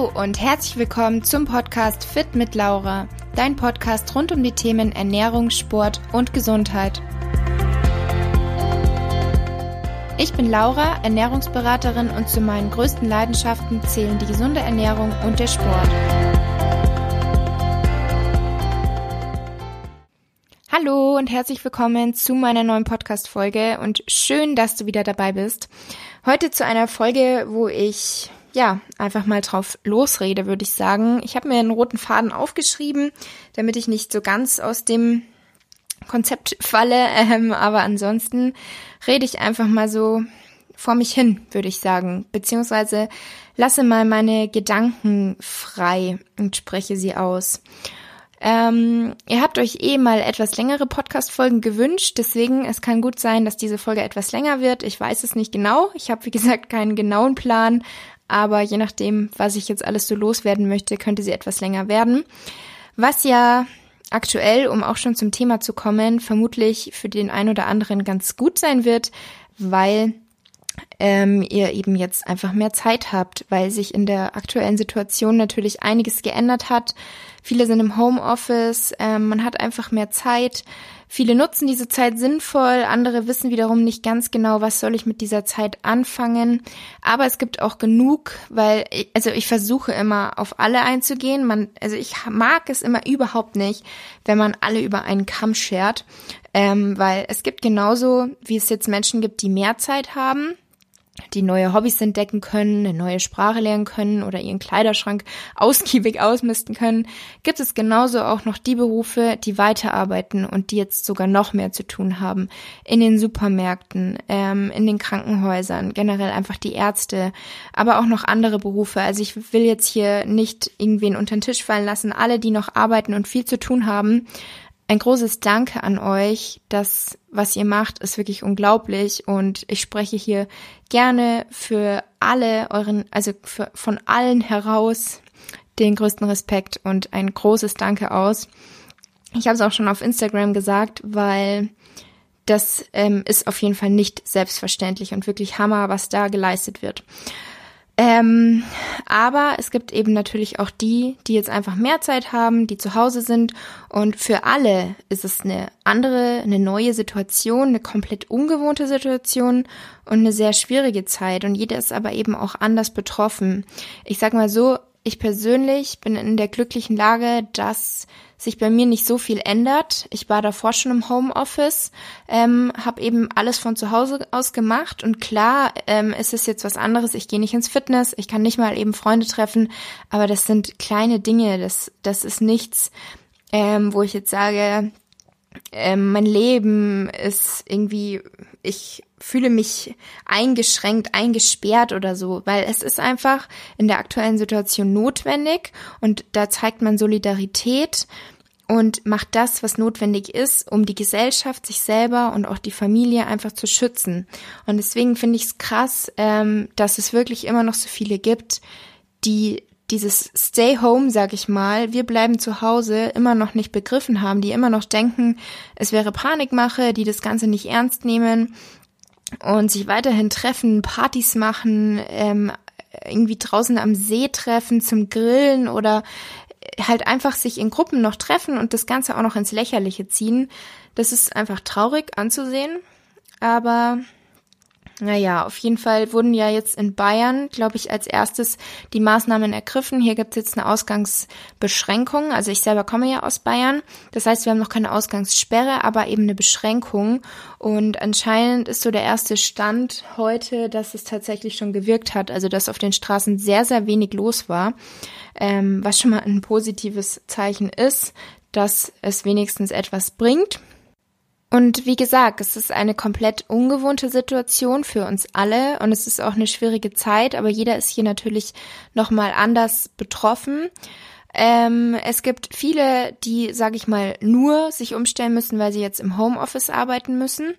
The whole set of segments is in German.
Hallo und herzlich willkommen zum Podcast Fit mit Laura, dein Podcast rund um die Themen Ernährung, Sport und Gesundheit. Ich bin Laura, Ernährungsberaterin und zu meinen größten Leidenschaften zählen die gesunde Ernährung und der Sport. Hallo und herzlich willkommen zu meiner neuen Podcast-Folge und schön, dass du wieder dabei bist. Heute zu einer Folge, wo ich ja, einfach mal drauf losrede, würde ich sagen. Ich habe mir einen roten Faden aufgeschrieben, damit ich nicht so ganz aus dem Konzept falle, ähm, aber ansonsten rede ich einfach mal so vor mich hin, würde ich sagen, beziehungsweise lasse mal meine Gedanken frei und spreche sie aus. Ähm, ihr habt euch eh mal etwas längere Podcast-Folgen gewünscht, deswegen es kann gut sein, dass diese Folge etwas länger wird. Ich weiß es nicht genau. Ich habe wie gesagt keinen genauen Plan, aber je nachdem, was ich jetzt alles so loswerden möchte, könnte sie etwas länger werden. Was ja aktuell, um auch schon zum Thema zu kommen, vermutlich für den einen oder anderen ganz gut sein wird, weil ähm, ihr eben jetzt einfach mehr Zeit habt, weil sich in der aktuellen Situation natürlich einiges geändert hat. Viele sind im Homeoffice, ähm, man hat einfach mehr Zeit. Viele nutzen diese Zeit sinnvoll, andere wissen wiederum nicht ganz genau, was soll ich mit dieser Zeit anfangen. Aber es gibt auch genug, weil, also ich versuche immer auf alle einzugehen. Man, also ich mag es immer überhaupt nicht, wenn man alle über einen Kamm schert. Ähm, weil es gibt genauso, wie es jetzt Menschen gibt, die mehr Zeit haben die neue Hobbys entdecken können, eine neue Sprache lernen können oder ihren Kleiderschrank ausgiebig ausmisten können, gibt es genauso auch noch die Berufe, die weiterarbeiten und die jetzt sogar noch mehr zu tun haben. In den Supermärkten, ähm, in den Krankenhäusern, generell einfach die Ärzte, aber auch noch andere Berufe. Also ich will jetzt hier nicht irgendwen unter den Tisch fallen lassen. Alle, die noch arbeiten und viel zu tun haben, ein großes Danke an euch. Das, was ihr macht, ist wirklich unglaublich und ich spreche hier gerne für alle euren, also für, von allen heraus den größten Respekt und ein großes Danke aus. Ich habe es auch schon auf Instagram gesagt, weil das ähm, ist auf jeden Fall nicht selbstverständlich und wirklich Hammer, was da geleistet wird. Ähm, aber es gibt eben natürlich auch die, die jetzt einfach mehr Zeit haben, die zu Hause sind. Und für alle ist es eine andere, eine neue Situation, eine komplett ungewohnte Situation und eine sehr schwierige Zeit. Und jeder ist aber eben auch anders betroffen. Ich sag mal so, ich persönlich bin in der glücklichen Lage, dass sich bei mir nicht so viel ändert. Ich war davor schon im Homeoffice, ähm, habe eben alles von zu Hause aus gemacht und klar, ähm, ist es jetzt was anderes. Ich gehe nicht ins Fitness, ich kann nicht mal eben Freunde treffen, aber das sind kleine Dinge. Das das ist nichts, ähm, wo ich jetzt sage, ähm, mein Leben ist irgendwie, ich fühle mich eingeschränkt, eingesperrt oder so, weil es ist einfach in der aktuellen Situation notwendig und da zeigt man Solidarität und macht das, was notwendig ist, um die Gesellschaft, sich selber und auch die Familie einfach zu schützen. Und deswegen finde ich es krass, ähm, dass es wirklich immer noch so viele gibt, die dieses Stay Home, sag ich mal, wir bleiben zu Hause, immer noch nicht begriffen haben, die immer noch denken, es wäre Panikmache, die das Ganze nicht ernst nehmen und sich weiterhin treffen, Partys machen, ähm, irgendwie draußen am See treffen zum Grillen oder halt einfach sich in Gruppen noch treffen und das Ganze auch noch ins Lächerliche ziehen. Das ist einfach traurig anzusehen, aber naja, auf jeden Fall wurden ja jetzt in Bayern, glaube ich, als erstes die Maßnahmen ergriffen. Hier gibt es jetzt eine Ausgangsbeschränkung. Also ich selber komme ja aus Bayern. Das heißt, wir haben noch keine Ausgangssperre, aber eben eine Beschränkung. Und anscheinend ist so der erste Stand heute, dass es tatsächlich schon gewirkt hat. Also dass auf den Straßen sehr, sehr wenig los war. Ähm, was schon mal ein positives Zeichen ist, dass es wenigstens etwas bringt. Und wie gesagt, es ist eine komplett ungewohnte Situation für uns alle und es ist auch eine schwierige Zeit, aber jeder ist hier natürlich nochmal anders betroffen. Ähm, es gibt viele, die, sage ich mal, nur sich umstellen müssen, weil sie jetzt im Homeoffice arbeiten müssen.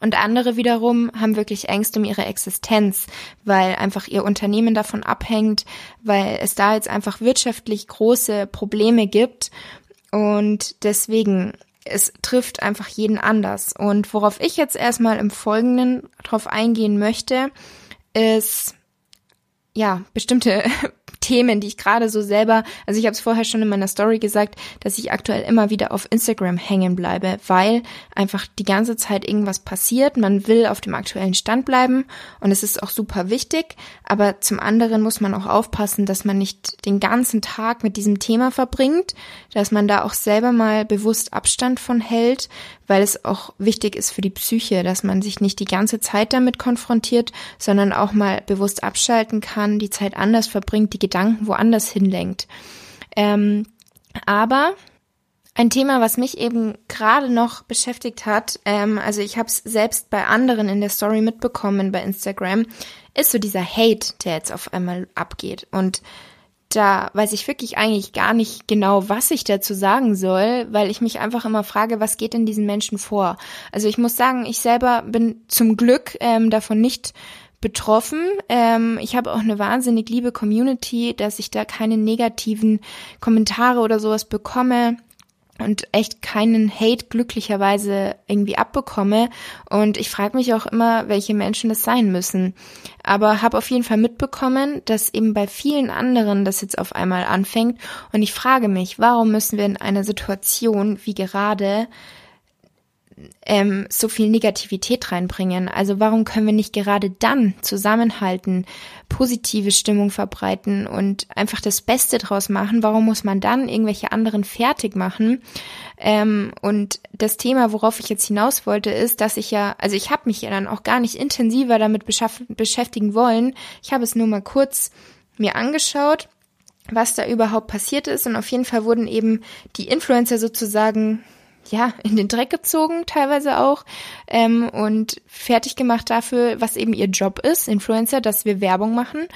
Und andere wiederum haben wirklich Ängste um ihre Existenz, weil einfach ihr Unternehmen davon abhängt, weil es da jetzt einfach wirtschaftlich große Probleme gibt. Und deswegen es trifft einfach jeden anders. Und worauf ich jetzt erstmal im Folgenden drauf eingehen möchte, ist ja bestimmte Themen, die ich gerade so selber, also ich habe es vorher schon in meiner Story gesagt, dass ich aktuell immer wieder auf Instagram hängen bleibe, weil einfach die ganze Zeit irgendwas passiert. Man will auf dem aktuellen Stand bleiben und es ist auch super wichtig, aber zum anderen muss man auch aufpassen, dass man nicht den ganzen Tag mit diesem Thema verbringt, dass man da auch selber mal bewusst Abstand von hält, weil es auch wichtig ist für die Psyche, dass man sich nicht die ganze Zeit damit konfrontiert, sondern auch mal bewusst abschalten kann, die Zeit anders verbringt, die Gedanken woanders hinlenkt. Ähm, aber ein Thema, was mich eben gerade noch beschäftigt hat, ähm, also ich habe es selbst bei anderen in der Story mitbekommen bei Instagram, ist so dieser Hate, der jetzt auf einmal abgeht. Und da weiß ich wirklich eigentlich gar nicht genau, was ich dazu sagen soll, weil ich mich einfach immer frage, was geht in diesen Menschen vor? Also ich muss sagen, ich selber bin zum Glück ähm, davon nicht betroffen. Ähm, ich habe auch eine wahnsinnig liebe Community, dass ich da keine negativen Kommentare oder sowas bekomme und echt keinen Hate glücklicherweise irgendwie abbekomme. Und ich frage mich auch immer, welche Menschen das sein müssen. Aber habe auf jeden Fall mitbekommen, dass eben bei vielen anderen das jetzt auf einmal anfängt. Und ich frage mich, warum müssen wir in einer Situation wie gerade ähm, so viel Negativität reinbringen? Also warum können wir nicht gerade dann zusammenhalten, positive Stimmung verbreiten und einfach das Beste draus machen? Warum muss man dann irgendwelche anderen fertig machen? Ähm, und das Thema, worauf ich jetzt hinaus wollte, ist, dass ich ja, also ich habe mich ja dann auch gar nicht intensiver damit beschäftigen wollen. Ich habe es nur mal kurz mir angeschaut was da überhaupt passiert ist. Und auf jeden Fall wurden eben die Influencer sozusagen ja, in den Dreck gezogen, teilweise auch, ähm, und fertig gemacht dafür, was eben ihr Job ist, Influencer, dass wir Werbung machen.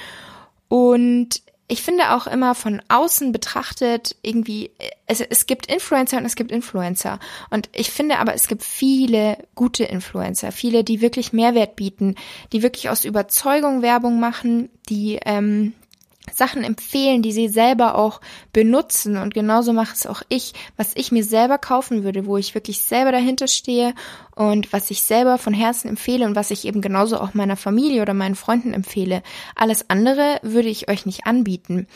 Und ich finde auch immer von außen betrachtet irgendwie, es, es gibt Influencer und es gibt Influencer. Und ich finde aber, es gibt viele gute Influencer, viele, die wirklich Mehrwert bieten, die wirklich aus Überzeugung Werbung machen, die ähm, Sachen empfehlen, die sie selber auch benutzen. Und genauso mache es auch ich, was ich mir selber kaufen würde, wo ich wirklich selber dahinter stehe und was ich selber von Herzen empfehle und was ich eben genauso auch meiner Familie oder meinen Freunden empfehle. Alles andere würde ich euch nicht anbieten.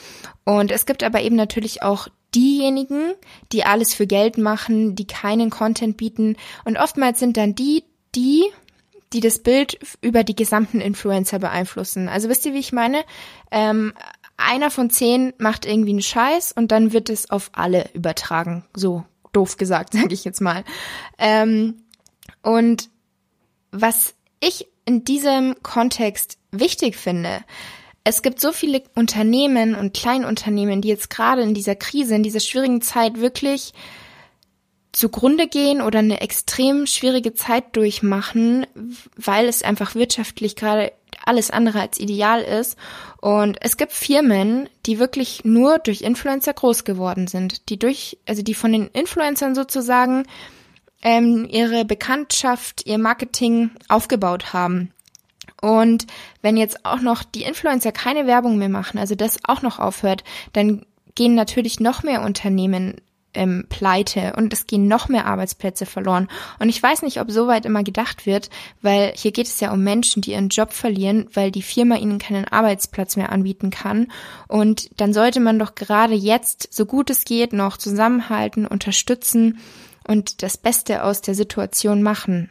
Und es gibt aber eben natürlich auch diejenigen, die alles für Geld machen, die keinen Content bieten. Und oftmals sind dann die, die die das Bild über die gesamten Influencer beeinflussen. Also wisst ihr, wie ich meine? Ähm, einer von zehn macht irgendwie einen Scheiß und dann wird es auf alle übertragen. So doof gesagt, sage ich jetzt mal. Ähm, und was ich in diesem Kontext wichtig finde, es gibt so viele Unternehmen und Kleinunternehmen, die jetzt gerade in dieser Krise, in dieser schwierigen Zeit wirklich zugrunde gehen oder eine extrem schwierige Zeit durchmachen, weil es einfach wirtschaftlich gerade alles andere als ideal ist. Und es gibt Firmen, die wirklich nur durch Influencer groß geworden sind, die durch, also die von den Influencern sozusagen ähm, ihre Bekanntschaft, ihr Marketing aufgebaut haben. Und wenn jetzt auch noch die Influencer keine Werbung mehr machen, also das auch noch aufhört, dann gehen natürlich noch mehr Unternehmen ähm, pleite und es gehen noch mehr Arbeitsplätze verloren. Und ich weiß nicht, ob so weit immer gedacht wird, weil hier geht es ja um Menschen, die ihren Job verlieren, weil die Firma ihnen keinen Arbeitsplatz mehr anbieten kann. Und dann sollte man doch gerade jetzt, so gut es geht, noch zusammenhalten, unterstützen und das Beste aus der Situation machen.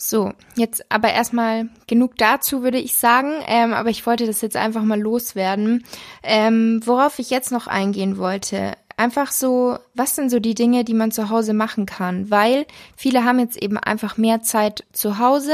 So, jetzt aber erstmal genug dazu, würde ich sagen. Ähm, aber ich wollte das jetzt einfach mal loswerden. Ähm, worauf ich jetzt noch eingehen wollte, Einfach so, was sind so die Dinge, die man zu Hause machen kann? Weil viele haben jetzt eben einfach mehr Zeit zu Hause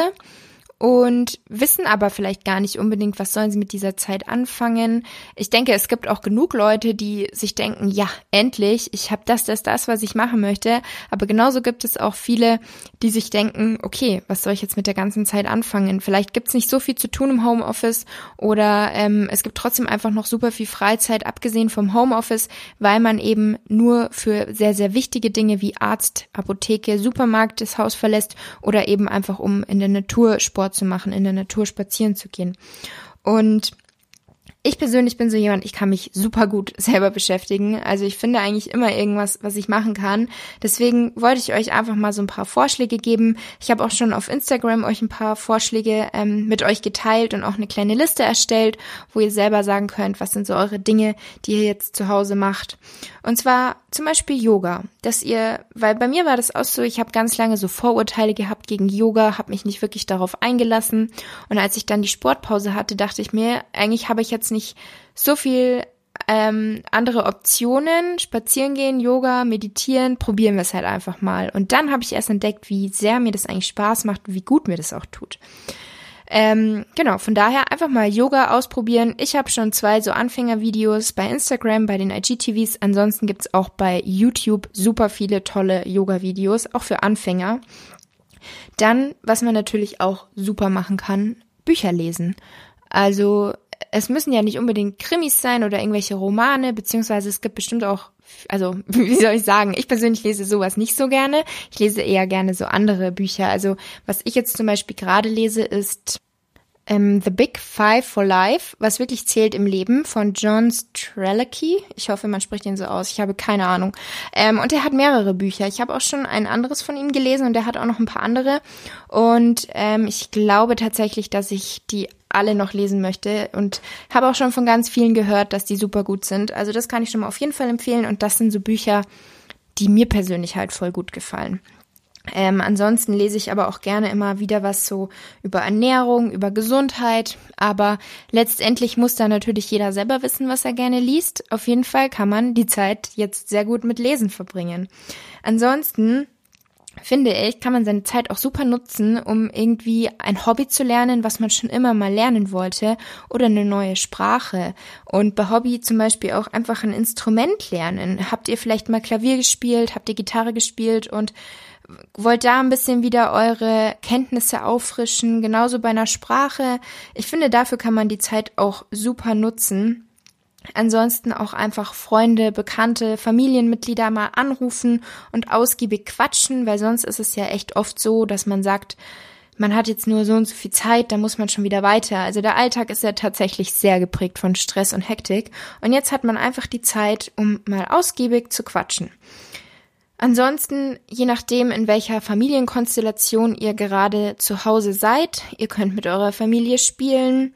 und wissen aber vielleicht gar nicht unbedingt, was sollen sie mit dieser Zeit anfangen. Ich denke, es gibt auch genug Leute, die sich denken, ja, endlich, ich habe das, das, das, was ich machen möchte. Aber genauso gibt es auch viele, die sich denken, okay, was soll ich jetzt mit der ganzen Zeit anfangen? Vielleicht gibt es nicht so viel zu tun im Homeoffice oder ähm, es gibt trotzdem einfach noch super viel Freizeit, abgesehen vom Homeoffice, weil man eben nur für sehr, sehr wichtige Dinge wie Arzt, Apotheke, Supermarkt das Haus verlässt oder eben einfach um in der Natur Zu machen, in der Natur spazieren zu gehen. Und ich persönlich bin so jemand, ich kann mich super gut selber beschäftigen. Also ich finde eigentlich immer irgendwas, was ich machen kann. Deswegen wollte ich euch einfach mal so ein paar Vorschläge geben. Ich habe auch schon auf Instagram euch ein paar Vorschläge ähm, mit euch geteilt und auch eine kleine Liste erstellt, wo ihr selber sagen könnt, was sind so eure Dinge, die ihr jetzt zu Hause macht. Und zwar zum Beispiel Yoga, dass ihr, weil bei mir war das auch so, ich habe ganz lange so Vorurteile gehabt gegen Yoga, habe mich nicht wirklich darauf eingelassen. Und als ich dann die Sportpause hatte, dachte ich mir, eigentlich habe ich jetzt nicht so viel ähm, andere Optionen, spazieren gehen, Yoga, meditieren, probieren wir es halt einfach mal. Und dann habe ich erst entdeckt, wie sehr mir das eigentlich Spaß macht wie gut mir das auch tut. Ähm, genau, von daher einfach mal Yoga ausprobieren. Ich habe schon zwei so Anfängervideos bei Instagram, bei den IGTVs. Ansonsten gibt's auch bei YouTube super viele tolle Yoga-Videos, auch für Anfänger. Dann, was man natürlich auch super machen kann, Bücher lesen. Also es müssen ja nicht unbedingt Krimis sein oder irgendwelche Romane, beziehungsweise es gibt bestimmt auch, also wie soll ich sagen, ich persönlich lese sowas nicht so gerne. Ich lese eher gerne so andere Bücher. Also was ich jetzt zum Beispiel gerade lese, ist ähm, The Big Five for Life, was wirklich zählt im Leben von John Strelicky. Ich hoffe, man spricht ihn so aus. Ich habe keine Ahnung. Ähm, und er hat mehrere Bücher. Ich habe auch schon ein anderes von ihm gelesen und er hat auch noch ein paar andere. Und ähm, ich glaube tatsächlich, dass ich die alle noch lesen möchte und habe auch schon von ganz vielen gehört, dass die super gut sind. Also das kann ich schon mal auf jeden Fall empfehlen und das sind so Bücher, die mir persönlich halt voll gut gefallen. Ähm, ansonsten lese ich aber auch gerne immer wieder was so über Ernährung, über Gesundheit. Aber letztendlich muss da natürlich jeder selber wissen, was er gerne liest. Auf jeden Fall kann man die Zeit jetzt sehr gut mit Lesen verbringen. Ansonsten finde ich, kann man seine Zeit auch super nutzen, um irgendwie ein Hobby zu lernen, was man schon immer mal lernen wollte oder eine neue Sprache. Und bei Hobby zum Beispiel auch einfach ein Instrument lernen. Habt ihr vielleicht mal Klavier gespielt? Habt ihr Gitarre gespielt? Und wollt da ein bisschen wieder eure Kenntnisse auffrischen? Genauso bei einer Sprache. Ich finde, dafür kann man die Zeit auch super nutzen. Ansonsten auch einfach Freunde, Bekannte, Familienmitglieder mal anrufen und ausgiebig quatschen, weil sonst ist es ja echt oft so, dass man sagt, man hat jetzt nur so und so viel Zeit, da muss man schon wieder weiter. Also der Alltag ist ja tatsächlich sehr geprägt von Stress und Hektik. Und jetzt hat man einfach die Zeit, um mal ausgiebig zu quatschen. Ansonsten, je nachdem, in welcher Familienkonstellation ihr gerade zu Hause seid, ihr könnt mit eurer Familie spielen,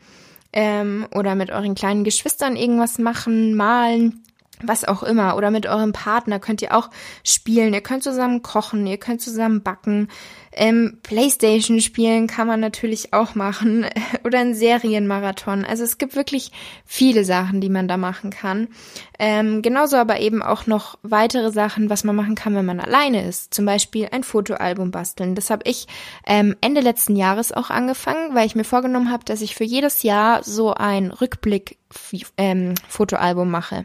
ähm, oder mit euren kleinen Geschwistern irgendwas machen, malen, was auch immer. Oder mit eurem Partner könnt ihr auch spielen. Ihr könnt zusammen kochen, ihr könnt zusammen backen. Ähm, Playstation spielen kann man natürlich auch machen. Oder ein Serienmarathon. Also es gibt wirklich viele Sachen, die man da machen kann. Ähm, genauso aber eben auch noch weitere Sachen, was man machen kann, wenn man alleine ist. Zum Beispiel ein Fotoalbum basteln. Das habe ich ähm, Ende letzten Jahres auch angefangen, weil ich mir vorgenommen habe, dass ich für jedes Jahr so ein Rückblick-Fotoalbum ähm, mache.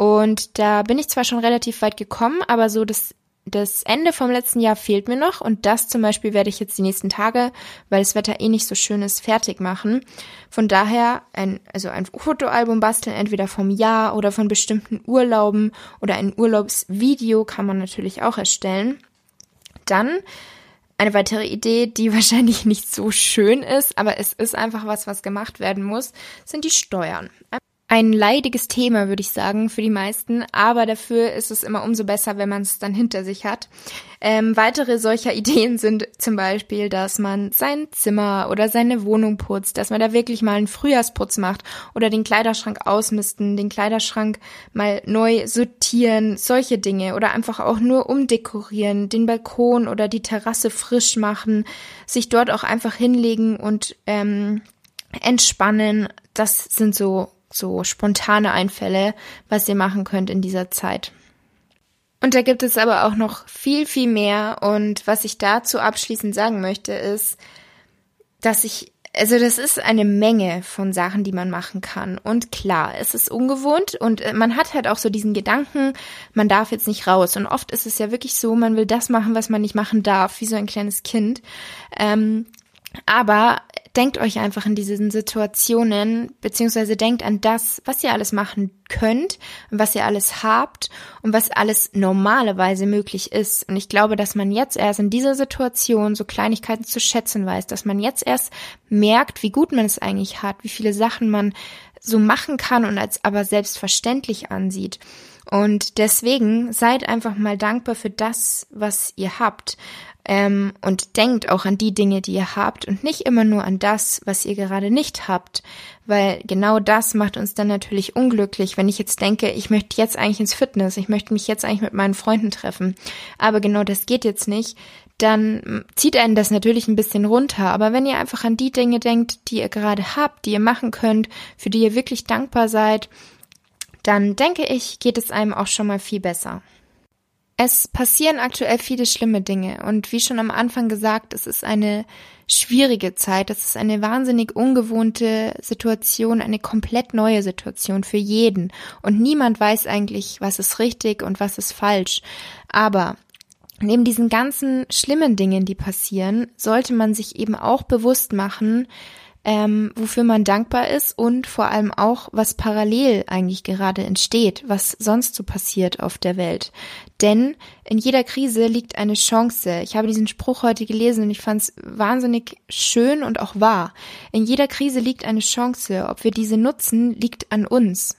Und da bin ich zwar schon relativ weit gekommen, aber so das, das Ende vom letzten Jahr fehlt mir noch. Und das zum Beispiel werde ich jetzt die nächsten Tage, weil das Wetter eh nicht so schön ist, fertig machen. Von daher ein, also ein Fotoalbum basteln, entweder vom Jahr oder von bestimmten Urlauben oder ein Urlaubsvideo kann man natürlich auch erstellen. Dann eine weitere Idee, die wahrscheinlich nicht so schön ist, aber es ist einfach was, was gemacht werden muss, sind die Steuern ein leidiges Thema, würde ich sagen, für die meisten, aber dafür ist es immer umso besser, wenn man es dann hinter sich hat. Ähm, weitere solcher Ideen sind zum Beispiel, dass man sein Zimmer oder seine Wohnung putzt, dass man da wirklich mal einen Frühjahrsputz macht oder den Kleiderschrank ausmisten, den Kleiderschrank mal neu sortieren, solche Dinge oder einfach auch nur umdekorieren, den Balkon oder die Terrasse frisch machen, sich dort auch einfach hinlegen und ähm, entspannen. Das sind so so spontane Einfälle, was ihr machen könnt in dieser Zeit. Und da gibt es aber auch noch viel, viel mehr. Und was ich dazu abschließend sagen möchte, ist, dass ich, also das ist eine Menge von Sachen, die man machen kann. Und klar, es ist ungewohnt und äh, man hat halt auch so diesen Gedanken, man darf jetzt nicht raus. Und oft ist es ja wirklich so, man will das machen, was man nicht machen darf, wie so ein kleines Kind. Ähm, aber denkt euch einfach in diesen Situationen, beziehungsweise denkt an das, was ihr alles machen könnt und was ihr alles habt und was alles normalerweise möglich ist. Und ich glaube, dass man jetzt erst in dieser Situation so Kleinigkeiten zu schätzen weiß, dass man jetzt erst merkt, wie gut man es eigentlich hat, wie viele Sachen man so machen kann und als aber selbstverständlich ansieht. Und deswegen seid einfach mal dankbar für das, was ihr habt. Ähm, und denkt auch an die Dinge, die ihr habt und nicht immer nur an das, was ihr gerade nicht habt, weil genau das macht uns dann natürlich unglücklich, wenn ich jetzt denke, ich möchte jetzt eigentlich ins Fitness, ich möchte mich jetzt eigentlich mit meinen Freunden treffen, aber genau das geht jetzt nicht, dann zieht einen das natürlich ein bisschen runter. Aber wenn ihr einfach an die Dinge denkt, die ihr gerade habt, die ihr machen könnt, für die ihr wirklich dankbar seid, dann denke ich, geht es einem auch schon mal viel besser. Es passieren aktuell viele schlimme Dinge. Und wie schon am Anfang gesagt, es ist eine schwierige Zeit, es ist eine wahnsinnig ungewohnte Situation, eine komplett neue Situation für jeden. Und niemand weiß eigentlich, was ist richtig und was ist falsch. Aber neben diesen ganzen schlimmen Dingen, die passieren, sollte man sich eben auch bewusst machen, ähm, wofür man dankbar ist und vor allem auch, was parallel eigentlich gerade entsteht, was sonst so passiert auf der Welt. Denn in jeder Krise liegt eine Chance. Ich habe diesen Spruch heute gelesen und ich fand es wahnsinnig schön und auch wahr. In jeder Krise liegt eine Chance. Ob wir diese nutzen, liegt an uns.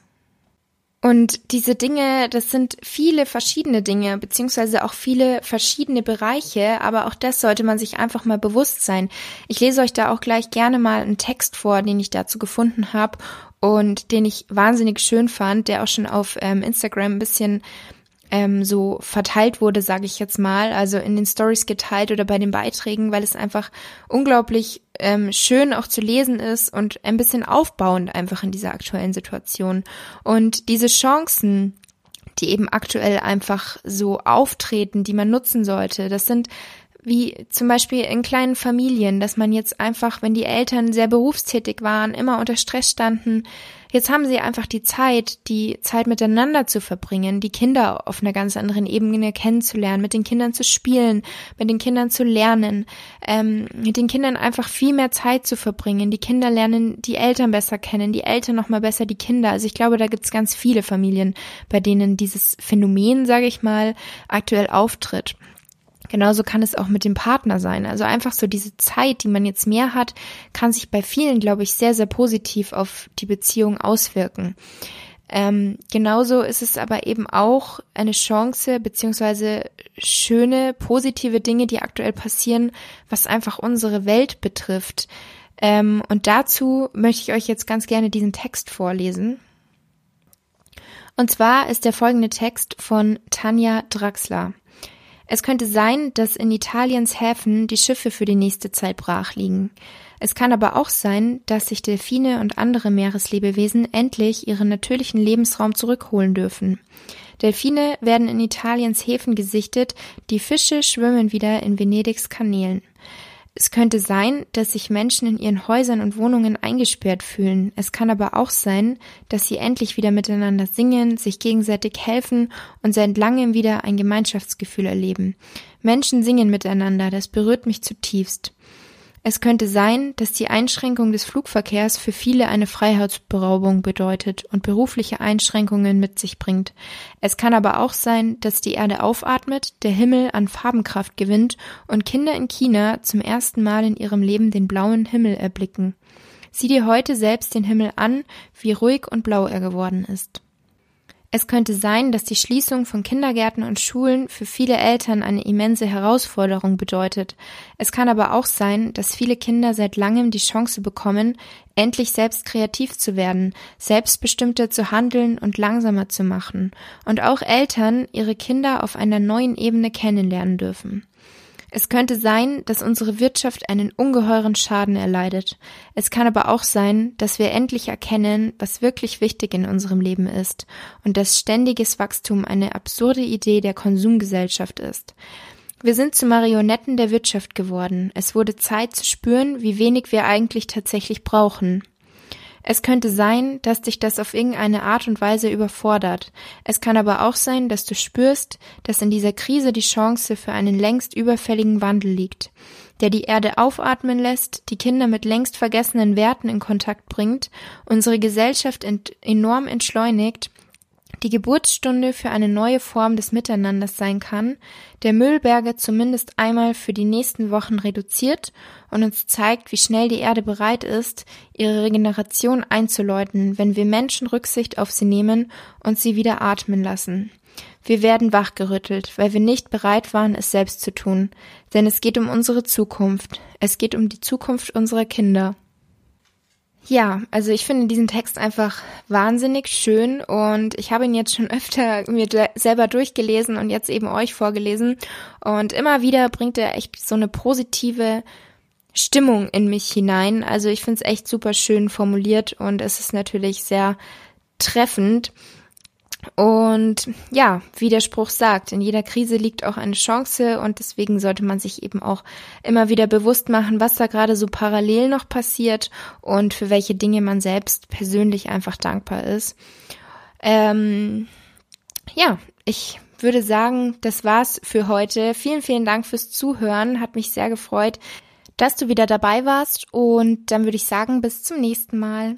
Und diese Dinge, das sind viele verschiedene Dinge, beziehungsweise auch viele verschiedene Bereiche, aber auch das sollte man sich einfach mal bewusst sein. Ich lese euch da auch gleich gerne mal einen Text vor, den ich dazu gefunden habe und den ich wahnsinnig schön fand, der auch schon auf ähm, Instagram ein bisschen ähm, so verteilt wurde, sage ich jetzt mal, also in den Stories geteilt oder bei den Beiträgen, weil es einfach unglaublich ähm, schön auch zu lesen ist und ein bisschen aufbauend einfach in dieser aktuellen Situation. Und diese Chancen, die eben aktuell einfach so auftreten, die man nutzen sollte, das sind wie zum Beispiel in kleinen Familien, dass man jetzt einfach, wenn die Eltern sehr berufstätig waren, immer unter Stress standen, Jetzt haben sie einfach die Zeit, die Zeit miteinander zu verbringen, die Kinder auf einer ganz anderen Ebene kennenzulernen, mit den Kindern zu spielen, mit den Kindern zu lernen, ähm, mit den Kindern einfach viel mehr Zeit zu verbringen. Die Kinder lernen die Eltern besser kennen, die Eltern noch mal besser die Kinder. Also ich glaube, da gibt es ganz viele Familien, bei denen dieses Phänomen, sage ich mal, aktuell auftritt. Genauso kann es auch mit dem Partner sein. Also einfach so diese Zeit, die man jetzt mehr hat, kann sich bei vielen, glaube ich, sehr, sehr positiv auf die Beziehung auswirken. Ähm, genauso ist es aber eben auch eine Chance beziehungsweise schöne, positive Dinge, die aktuell passieren, was einfach unsere Welt betrifft. Ähm, und dazu möchte ich euch jetzt ganz gerne diesen Text vorlesen. Und zwar ist der folgende Text von Tanja Draxler. Es könnte sein, dass in Italiens Häfen die Schiffe für die nächste Zeit brach liegen. Es kann aber auch sein, dass sich Delfine und andere Meereslebewesen endlich ihren natürlichen Lebensraum zurückholen dürfen. Delfine werden in Italiens Häfen gesichtet, die Fische schwimmen wieder in Venedigs Kanälen. Es könnte sein, dass sich Menschen in ihren Häusern und Wohnungen eingesperrt fühlen. Es kann aber auch sein, dass sie endlich wieder miteinander singen, sich gegenseitig helfen und seit langem wieder ein Gemeinschaftsgefühl erleben. Menschen singen miteinander, das berührt mich zutiefst. Es könnte sein, dass die Einschränkung des Flugverkehrs für viele eine Freiheitsberaubung bedeutet und berufliche Einschränkungen mit sich bringt. Es kann aber auch sein, dass die Erde aufatmet, der Himmel an Farbenkraft gewinnt und Kinder in China zum ersten Mal in ihrem Leben den blauen Himmel erblicken. Sieh dir heute selbst den Himmel an, wie ruhig und blau er geworden ist. Es könnte sein, dass die Schließung von Kindergärten und Schulen für viele Eltern eine immense Herausforderung bedeutet. Es kann aber auch sein, dass viele Kinder seit langem die Chance bekommen, endlich selbst kreativ zu werden, selbstbestimmter zu handeln und langsamer zu machen, und auch Eltern ihre Kinder auf einer neuen Ebene kennenlernen dürfen. Es könnte sein, dass unsere Wirtschaft einen ungeheuren Schaden erleidet. Es kann aber auch sein, dass wir endlich erkennen, was wirklich wichtig in unserem Leben ist und dass ständiges Wachstum eine absurde Idee der Konsumgesellschaft ist. Wir sind zu Marionetten der Wirtschaft geworden. Es wurde Zeit zu spüren, wie wenig wir eigentlich tatsächlich brauchen. Es könnte sein, dass dich das auf irgendeine Art und Weise überfordert. Es kann aber auch sein, dass du spürst, dass in dieser Krise die Chance für einen längst überfälligen Wandel liegt, der die Erde aufatmen lässt, die Kinder mit längst vergessenen Werten in Kontakt bringt, unsere Gesellschaft ent enorm entschleunigt, die Geburtsstunde für eine neue Form des Miteinanders sein kann, der Müllberge zumindest einmal für die nächsten Wochen reduziert und uns zeigt, wie schnell die Erde bereit ist, ihre Regeneration einzuläuten, wenn wir Menschen Rücksicht auf sie nehmen und sie wieder atmen lassen. Wir werden wachgerüttelt, weil wir nicht bereit waren, es selbst zu tun, denn es geht um unsere Zukunft, es geht um die Zukunft unserer Kinder. Ja, also ich finde diesen Text einfach wahnsinnig schön und ich habe ihn jetzt schon öfter mir selber durchgelesen und jetzt eben euch vorgelesen und immer wieder bringt er echt so eine positive Stimmung in mich hinein. Also ich finde es echt super schön formuliert und es ist natürlich sehr treffend. Und ja, wie der Spruch sagt, in jeder Krise liegt auch eine Chance und deswegen sollte man sich eben auch immer wieder bewusst machen, was da gerade so parallel noch passiert und für welche Dinge man selbst persönlich einfach dankbar ist. Ähm, ja, ich würde sagen, das war's für heute. Vielen, vielen Dank fürs Zuhören. Hat mich sehr gefreut, dass du wieder dabei warst und dann würde ich sagen, bis zum nächsten Mal.